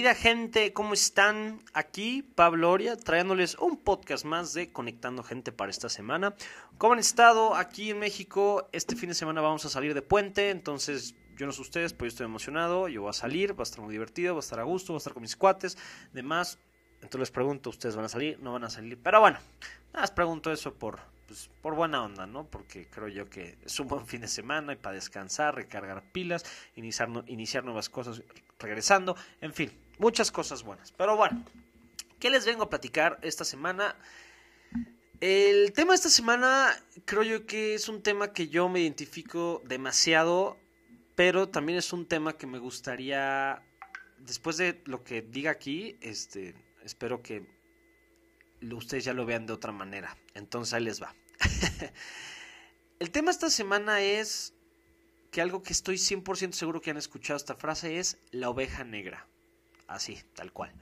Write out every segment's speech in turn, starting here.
Querida gente, ¿cómo están? Aquí Pablo Oria trayéndoles un podcast más de Conectando Gente para esta semana. ¿Cómo han estado aquí en México? Este fin de semana vamos a salir de puente, entonces yo no sé ustedes, pero yo estoy emocionado, yo voy a salir, va a estar muy divertido, va a estar a gusto, va a estar con mis cuates, demás. Entonces les pregunto, ¿ustedes van a salir? ¿No van a salir? Pero bueno, nada más pregunto eso por, pues, por buena onda, ¿no? Porque creo yo que es un buen fin de semana y para descansar, recargar pilas, iniciar, iniciar nuevas cosas regresando, en fin, muchas cosas buenas. Pero bueno, ¿qué les vengo a platicar esta semana? El tema de esta semana creo yo que es un tema que yo me identifico demasiado, pero también es un tema que me gustaría, después de lo que diga aquí, este, espero que ustedes ya lo vean de otra manera. Entonces ahí les va. El tema esta semana es que algo que estoy 100% seguro que han escuchado esta frase es la oveja negra. Así, tal cual.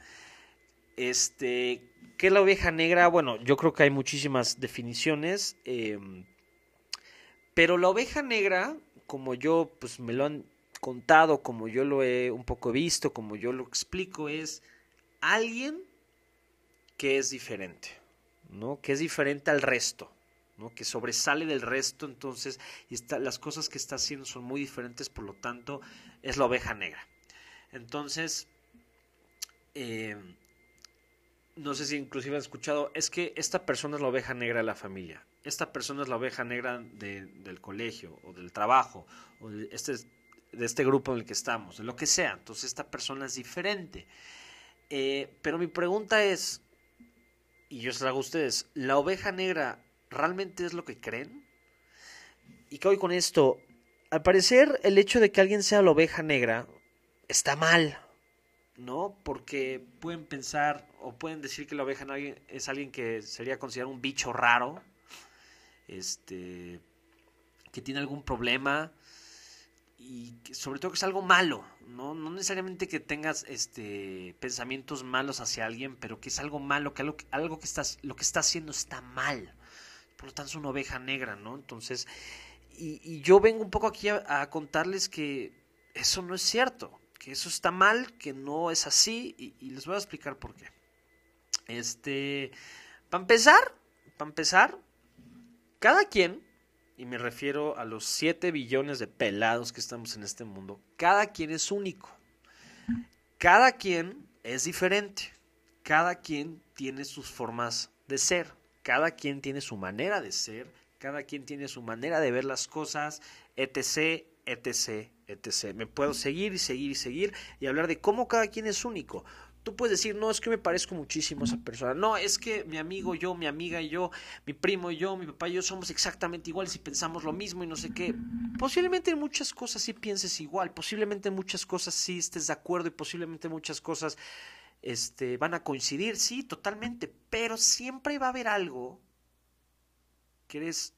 Este, ¿qué es la oveja negra? Bueno, yo creo que hay muchísimas definiciones. Em, pero la oveja negra, como yo pues me lo han contado, como yo lo he un poco visto, como yo lo explico, es alguien que es diferente, ¿no? Que es diferente al resto que sobresale del resto, entonces las cosas que está haciendo son muy diferentes, por lo tanto es la oveja negra. Entonces, eh, no sé si inclusive han escuchado, es que esta persona es la oveja negra de la familia, esta persona es la oveja negra del colegio o del trabajo, o de este, de este grupo en el que estamos, de lo que sea, entonces esta persona es diferente. Eh, pero mi pregunta es, y yo se la hago a ustedes, ¿la oveja negra realmente es lo que creen? ¿Y qué voy con esto? Al parecer, el hecho de que alguien sea la oveja negra está mal, ¿no? Porque pueden pensar o pueden decir que la oveja es alguien que sería considerado un bicho raro, este, que tiene algún problema y sobre todo que es algo malo, ¿no? No necesariamente que tengas este pensamientos malos hacia alguien, pero que es algo malo, que algo, que estás, lo que está haciendo está mal por lo tanto es una oveja negra, ¿no? Entonces, y, yo vengo un poco aquí a, contarles que eso no es cierto, que eso está mal, que no es así, y, les voy a explicar por qué. Este, para empezar, para empezar, cada quien, y me refiero a los 7 billones de pelados que estamos en este mundo, cada quien es único. Cada quien es diferente. Cada quien tiene sus formas de ser cada quien tiene su manera de ser, cada quien tiene su manera de ver las cosas, etc., etc., etc. Me puedo seguir y seguir y seguir y hablar de cómo cada quien es único. Tú puedes decir, no, es que me parezco muchísimo a esa persona. No, es que mi amigo, yo, mi amiga y yo, mi primo y yo, mi papá y yo somos exactamente iguales y pensamos lo mismo y no sé qué. Posiblemente en muchas cosas sí pienses igual, posiblemente en muchas cosas sí estés de acuerdo y posiblemente en muchas cosas este, van a coincidir, sí, totalmente, pero siempre va a haber algo que eres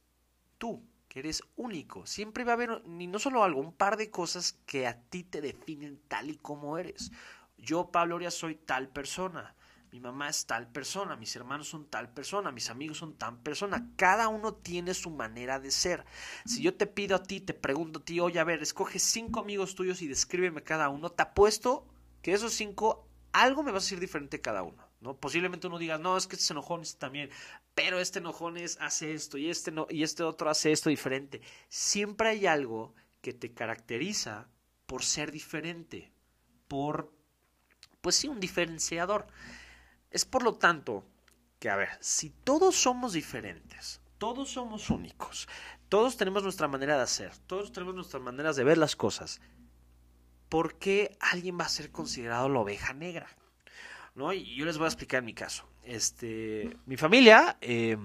tú, que eres único. Siempre va a haber, ni no solo algo, un par de cosas que a ti te definen tal y como eres. Yo, Pablo Oria, soy tal persona. Mi mamá es tal persona, mis hermanos son tal persona, mis amigos son tal persona. Cada uno tiene su manera de ser. Si yo te pido a ti, te pregunto a ti, oye, a ver, escoge cinco amigos tuyos y descríbeme cada uno, te apuesto que esos cinco algo me va a decir diferente cada uno. ¿No? Posiblemente uno diga, no, es que este enojón es también, pero este enojón es, hace esto y este, no, y este otro hace esto diferente. Siempre hay algo que te caracteriza por ser diferente, por, pues sí, un diferenciador. Es por lo tanto que, a ver, si todos somos diferentes, todos somos únicos, todos tenemos nuestra manera de hacer, todos tenemos nuestras maneras de ver las cosas, ¿por qué alguien va a ser considerado la oveja negra? ¿No? Y yo les voy a explicar mi caso. Este, mi familia, eh,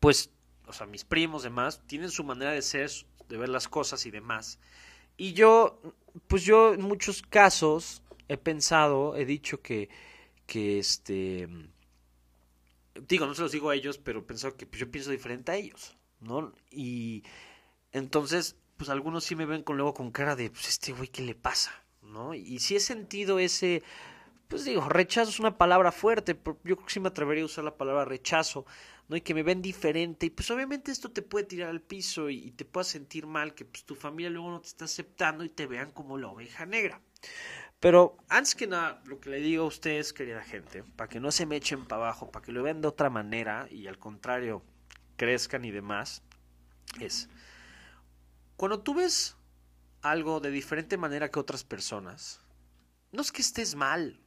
pues, o sea, mis primos, demás, tienen su manera de ser, de ver las cosas y demás. Y yo, pues yo en muchos casos he pensado, he dicho que, que este, digo, no se los digo a ellos, pero he pensado que pues, yo pienso diferente a ellos, ¿no? Y entonces pues algunos sí me ven con luego con cara de, pues este güey, ¿qué le pasa? ¿No? Y si he sentido ese, pues digo, rechazo es una palabra fuerte, yo creo que sí me atrevería a usar la palabra rechazo, ¿no? Y que me ven diferente, y pues obviamente esto te puede tirar al piso y, te puede sentir mal, que pues tu familia luego no te está aceptando y te vean como la oveja negra. Pero antes que nada, lo que le digo a ustedes, querida gente, para que no se me echen para abajo, para que lo vean de otra manera y al contrario crezcan y demás, es cuando tú ves algo de diferente manera que otras personas, no es que estés mal,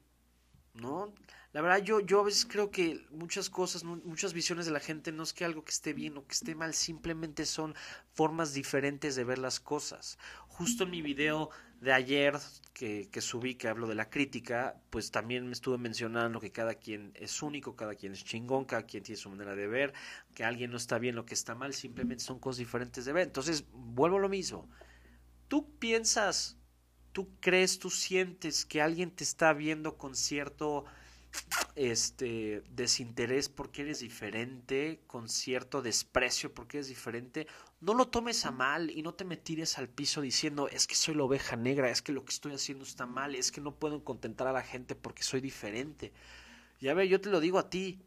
¿no? La verdad, yo, yo a veces creo que muchas cosas, muchas visiones de la gente no es que algo que esté bien o que esté mal, simplemente son formas diferentes de ver las cosas. Justo en mi video de ayer que, que subí, que hablo de la crítica, pues también me estuve mencionando que cada quien es único, cada quien es chingón, cada quien tiene su manera de ver, que alguien no está bien, lo que está mal, simplemente son cosas diferentes de ver. Entonces, vuelvo a lo mismo. Tú piensas, tú crees, tú sientes que alguien te está viendo con cierto este desinterés porque eres diferente, con cierto desprecio porque eres diferente, no lo tomes a mal y no te me tires al piso diciendo es que soy la oveja negra, es que lo que estoy haciendo está mal, es que no puedo contentar a la gente porque soy diferente. Y a ver, yo te lo digo a ti,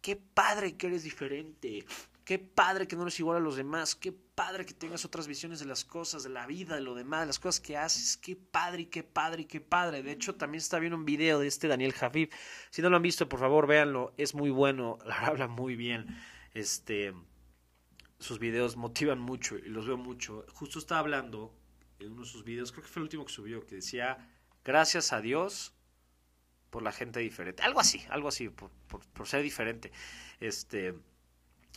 qué padre que eres diferente, Qué padre que no eres igual a los demás. Qué padre que tengas otras visiones de las cosas, de la vida, de lo demás, de las cosas que haces. Qué padre, qué padre, qué padre. De hecho, también está viendo un video de este Daniel Javib. Si no lo han visto, por favor, véanlo. Es muy bueno. La habla muy bien. Este, sus videos motivan mucho y los veo mucho. Justo estaba hablando en uno de sus videos, creo que fue el último que subió, que decía, gracias a Dios por la gente diferente. Algo así, algo así, por ser diferente. Este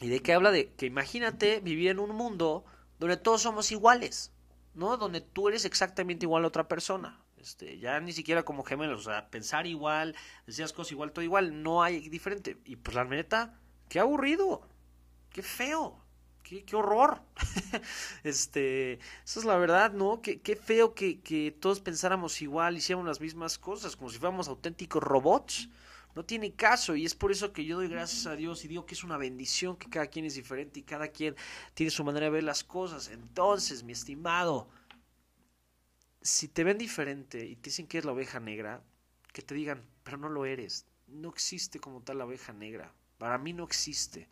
y de qué habla de que imagínate vivir en un mundo donde todos somos iguales, ¿no? Donde tú eres exactamente igual a otra persona. Este, ya ni siquiera como gemelos, o sea, pensar igual, decías cosas igual, todo igual, no hay diferente. Y pues la neta, qué aburrido, qué feo, qué, qué horror. este, eso es la verdad, ¿no? Qué, qué feo que, que todos pensáramos igual, hiciéramos las mismas cosas, como si fuéramos auténticos robots. No tiene caso y es por eso que yo doy gracias a Dios y digo que es una bendición que cada quien es diferente y cada quien tiene su manera de ver las cosas. Entonces, mi estimado, si te ven diferente y te dicen que es la oveja negra, que te digan, pero no lo eres. No existe como tal la oveja negra. Para mí no existe.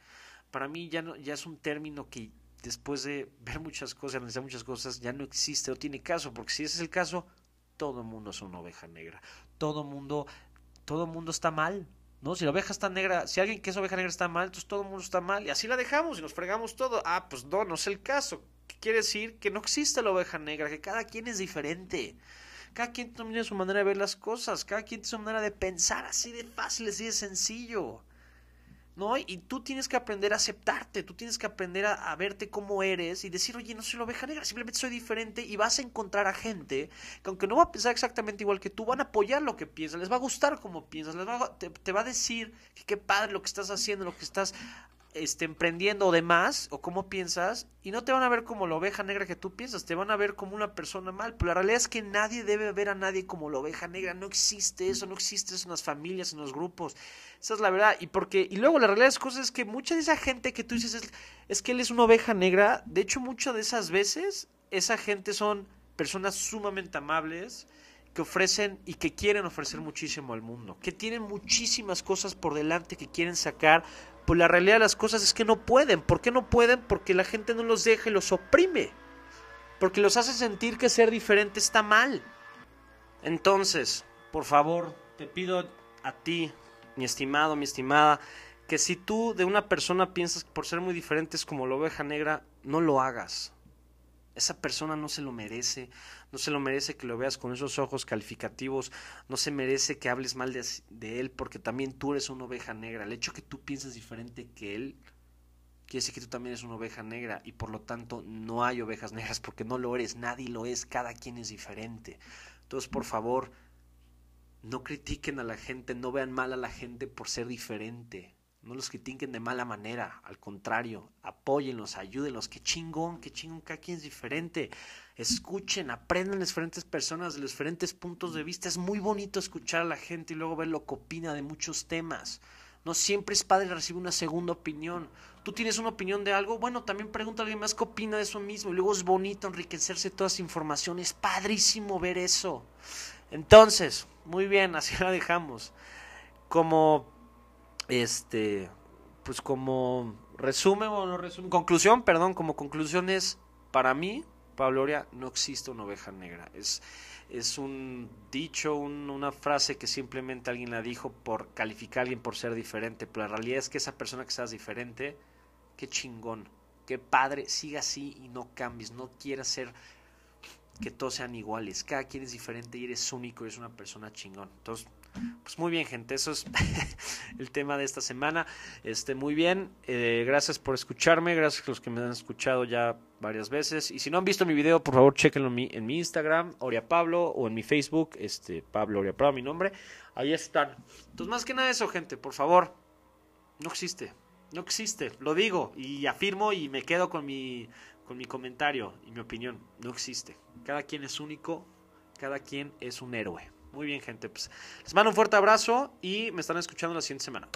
Para mí ya, no, ya es un término que después de ver muchas cosas, analizar muchas cosas, ya no existe, no tiene caso, porque si ese es el caso, todo el mundo es una oveja negra. Todo el mundo todo el mundo está mal. ¿No? Si la oveja está negra, si alguien que es oveja negra está mal, entonces todo el mundo está mal. Y así la dejamos y nos fregamos todo. Ah, pues no, no es el caso. ¿Qué quiere decir? Que no existe la oveja negra, que cada quien es diferente. Cada quien tiene su manera de ver las cosas, cada quien tiene su manera de pensar, así de fácil, así de sencillo. ¿No? Y tú tienes que aprender a aceptarte, tú tienes que aprender a, verte como eres y decir, oye, no soy la oveja negra, simplemente soy diferente y vas a encontrar a gente que aunque no va a pensar exactamente igual que tú, van a apoyar lo que piensas, les va a gustar como piensas, les va te, va a decir que qué padre lo que estás haciendo, lo que estás este, emprendiendo o demás, o cómo piensas, y no te van a ver como la oveja negra que tú piensas, te van a ver como una persona mal. Pero la realidad es que nadie debe ver a nadie como la oveja negra, no existe eso, no existe eso en las familias, en los grupos. Esa es la verdad. Y porque, y luego la realidad de las cosas es que mucha de esa gente que tú dices es, es que él es una oveja negra, de hecho, muchas de esas veces, esa gente son personas sumamente amables que ofrecen y que quieren ofrecer muchísimo al mundo, que tienen muchísimas cosas por delante que quieren sacar pues la realidad de las cosas es que no pueden. ¿Por qué no pueden? Porque la gente no los deja y los oprime. Porque los hace sentir que ser diferente está mal. Entonces, por favor, te pido a ti, mi estimado, mi estimada, que si tú de una persona piensas que por ser muy diferente es como la oveja negra, no lo hagas. Esa persona no se lo merece, no se lo merece que lo veas con esos ojos calificativos, no se merece que hables mal de, él porque también tú eres una oveja negra. El hecho que tú pienses diferente que él quiere decir que tú también eres una oveja negra y por lo tanto no hay ovejas negras porque no lo eres, nadie lo es, cada quien es diferente. Entonces, por favor, no critiquen a la gente, no vean mal a la gente por ser diferente. No los critiquen de mala manera, al contrario, apóyenlos, ayúdenlos, qué chingón, qué chingón, cada quien es diferente. Escuchen, aprendan las diferentes personas de los diferentes puntos de vista. Es muy bonito escuchar a la gente y luego ver lo que opina de muchos temas. No siempre es padre recibir una segunda opinión. Tú tienes una opinión de algo, bueno, también pregunta a alguien más qué opina de eso mismo. Y luego es bonito enriquecerse toda esa información. Es padrísimo ver eso. Entonces, muy bien, así la dejamos. Como este, pues como resumen o no resumen, conclusión, perdón, como conclusión es, para mí, Pablo Oria, no existe una oveja negra. Es, es un dicho, una frase que simplemente alguien la dijo por calificar a alguien por ser diferente, pero la realidad es que esa persona que seas diferente, qué chingón, qué padre, siga así y no cambies, no quieras ser que todos sean iguales, cada quien es diferente y eres único, eres una persona chingón. Entonces, pues muy bien, gente, eso es el tema de esta semana. Este, muy bien, eh, gracias por escucharme, gracias a los que me han escuchado ya varias veces. Y si no han visto mi video, por favor, chequenlo en mi, Instagram, Oria Pablo, o en mi Facebook, este, Pablo Oria Pablo, mi nombre. Ahí están. Entonces, más que nada eso, gente, por favor, no existe. No existe, lo digo y afirmo y me quedo con mi, con mi comentario y mi opinión. No existe. Cada quien es único, cada quien es un héroe. Muy bien, gente. Pues les mando un fuerte abrazo y me están escuchando la siguiente semana.